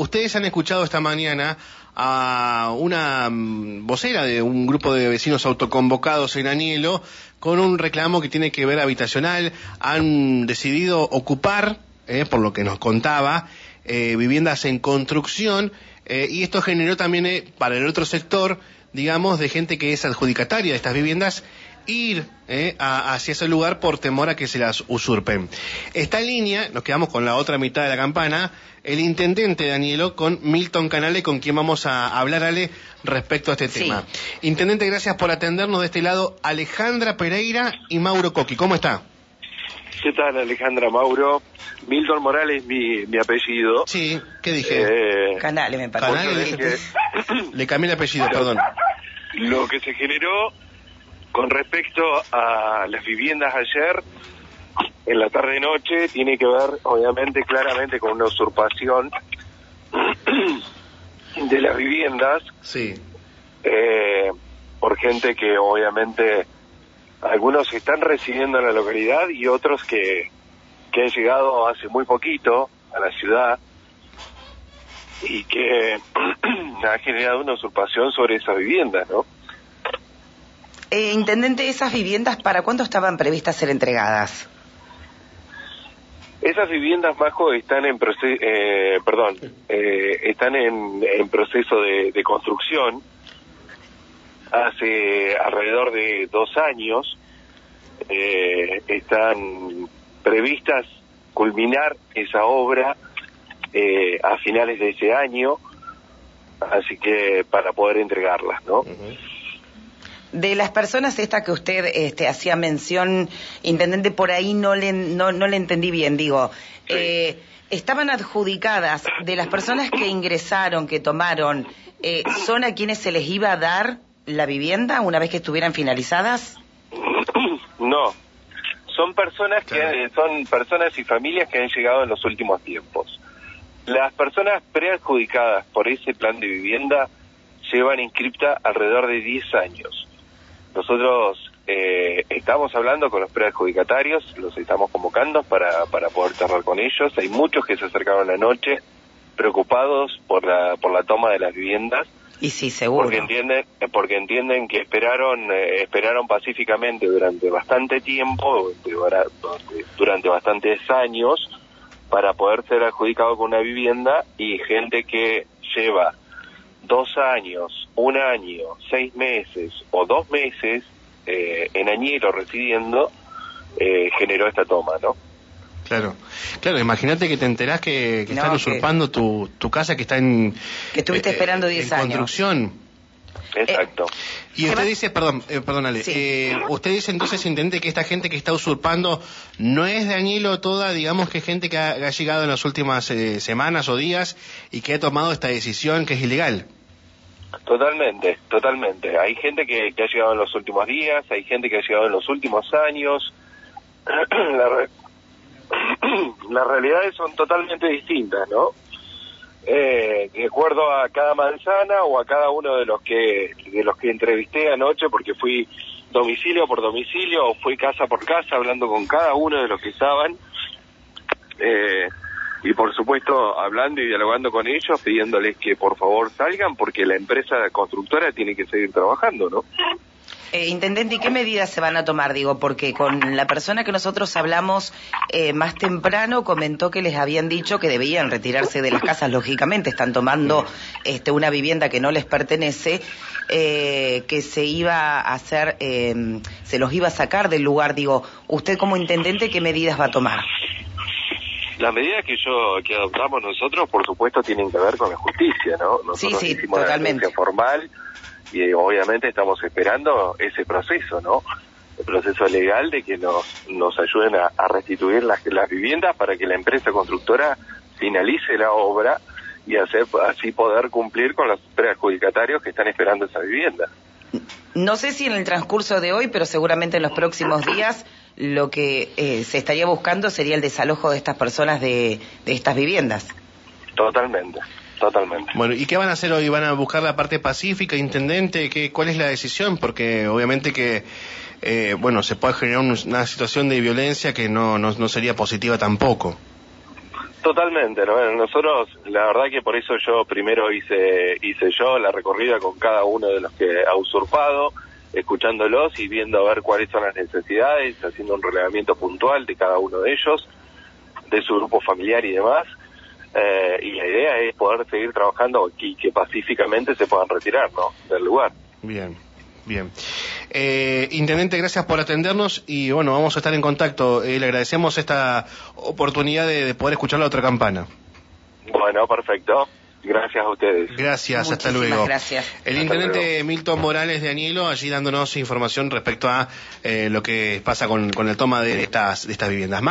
ustedes han escuchado esta mañana a una mm, vocera de un grupo de vecinos autoconvocados en Anielo con un reclamo que tiene que ver habitacional. Han decidido ocupar, eh, por lo que nos contaba, eh, viviendas en construcción eh, y esto generó también eh, para el otro sector, digamos, de gente que es adjudicataria de estas viviendas ir eh, a- hacia ese lugar por temor a que se las usurpen. Está en línea, nos quedamos con la otra mitad de la campana, el intendente Danielo con Milton Canale, con quien vamos a hablar, Ale, respecto a este Sí. tema. Intendente, gracias por atendernos de este lado, Alejandra Pereira y Mauro Coqui. ¿Cómo está? ¿Qué tal, Alejandra Mauro? Milton Morales, mi, mi apellido. Sí, ¿qué dije? Eh, Canales, me parece. Canales. que Le cambié el apellido, perdón. lo que se generó con respecto a las viviendas ayer, en la tarde-noche, tiene que ver, obviamente, claramente con una usurpación de las viviendas Sí, eh, por gente que, obviamente, algunos están residiendo en la localidad y otros que, que han llegado hace muy poquito a la ciudad y que ha generado una usurpación sobre esas viviendas, ¿no? Eh, intendente, ¿esas viviendas para cuándo estaban previstas ser entregadas? Esas viviendas, Majo, están en proceso, perdón, eh, están en, en proceso de, de construcción hace alrededor de dos años. Eh, están previstas culminar esa obra eh, a finales de ese año, así que para poder entregarlas, ¿no? De las personas estas que usted este, hacía mención, intendente, por ahí no le, no, no le entendí bien, digo, Sí. eh, estaban adjudicadas de las personas que ingresaron, que tomaron, eh, ¿son a quienes se les iba a dar la vivienda una vez que estuvieran finalizadas? No, son personas que eh, son personas y familias que han llegado en los últimos tiempos. Las personas preadjudicadas por ese plan de vivienda llevan inscripta alrededor de 10 años. Nosotros eh, estamos hablando con los preadjudicatarios, los estamos convocando para, para poder cerrar con ellos. Hay muchos que se acercaron anoche preocupados por la, por la toma de las viviendas Y sí, seguro. porque entienden porque entienden que esperaron eh, esperaron pacíficamente durante bastante tiempo dura- durante, durante bastantes años para poder ser adjudicado con una vivienda y gente que lleva dos años un año seis meses o dos meses eh, en Añero residiendo eh, generó esta toma no claro. Claro, imagínate que te enterás que, que No, están que- usurpando tu, tu casa que está en... Que estuviste esperando 10 en años. construcción. exacto Y ¿Qué usted dice, perdón, eh, perdónale, Sí. eh, usted dice entonces, intendente, que esta gente que está usurpando no es de Añelo toda, digamos que es gente que ha, ha llegado en las últimas eh, semanas o días y que ha tomado esta decisión que es ilegal. Totalmente, totalmente. Hay gente que, que ha llegado en los últimos días, hay gente que ha llegado en los últimos años. La re- Las realidades son totalmente distintas, ¿no? Eh, de acuerdo a cada manzana o a cada uno de los que de los que entrevisté anoche, porque fui domicilio por domicilio o fui casa por casa hablando con cada uno de los que estaban. Eh, y por supuesto hablando y dialogando con ellos, pidiéndoles que por favor salgan porque la empresa constructora tiene que seguir trabajando, ¿no? Eh, intendente, ¿y qué medidas se van a tomar? Digo, porque con la persona que nosotros hablamos eh, más temprano comentó que les habían dicho que debían retirarse de las casas, lógicamente, están tomando este, una vivienda que no les pertenece, eh, que se iba a hacer, eh, se los iba a sacar del lugar. Digo, usted como intendente, ¿qué medidas va a tomar? Las medidas que yo que adoptamos nosotros, por supuesto, tienen que ver con la justicia, ¿no? Nosotros Sí, sí, hicimos totalmente. formal y eh, obviamente estamos esperando ese proceso, ¿no? El proceso legal de que nos, nos ayuden a, a restituir las, las viviendas para que la empresa constructora finalice la obra y hacer así poder cumplir con los preadjudicatarios que están esperando esa vivienda. No sé si en el transcurso de hoy, pero seguramente en los próximos días, lo que eh, se estaría buscando sería el desalojo de estas personas de, de estas viviendas. Totalmente, totalmente. Bueno, ¿y qué van a hacer hoy? ¿Van a buscar la parte pacífica, intendente? ¿Qué, ¿Cuál es la decisión? Porque obviamente que, eh, bueno, se puede generar un- una situación de violencia que no, no, no sería positiva tampoco. Totalmente, ¿no? nosotros la verdad que por eso yo primero hice hice yo la recorrida con cada uno de los que ha usurpado, escuchándolos y viendo a ver cuáles son las necesidades, haciendo un relevamiento puntual de cada uno de ellos, de su grupo familiar y demás. Eh, y la idea es poder seguir trabajando y que pacíficamente se puedan retirar ¿no? del lugar. Bien, bien. Eh, Intendente, gracias por atendernos y bueno, vamos a estar en contacto. Eh, le agradecemos esta oportunidad de, poder escuchar la otra campana. Bueno, perfecto. Gracias a ustedes. Gracias, hasta luego. Gracias. El intendente Milton Morales de Anielo, allí dándonos información respecto a lo que pasa con, con el toma de estas, de estas viviendas.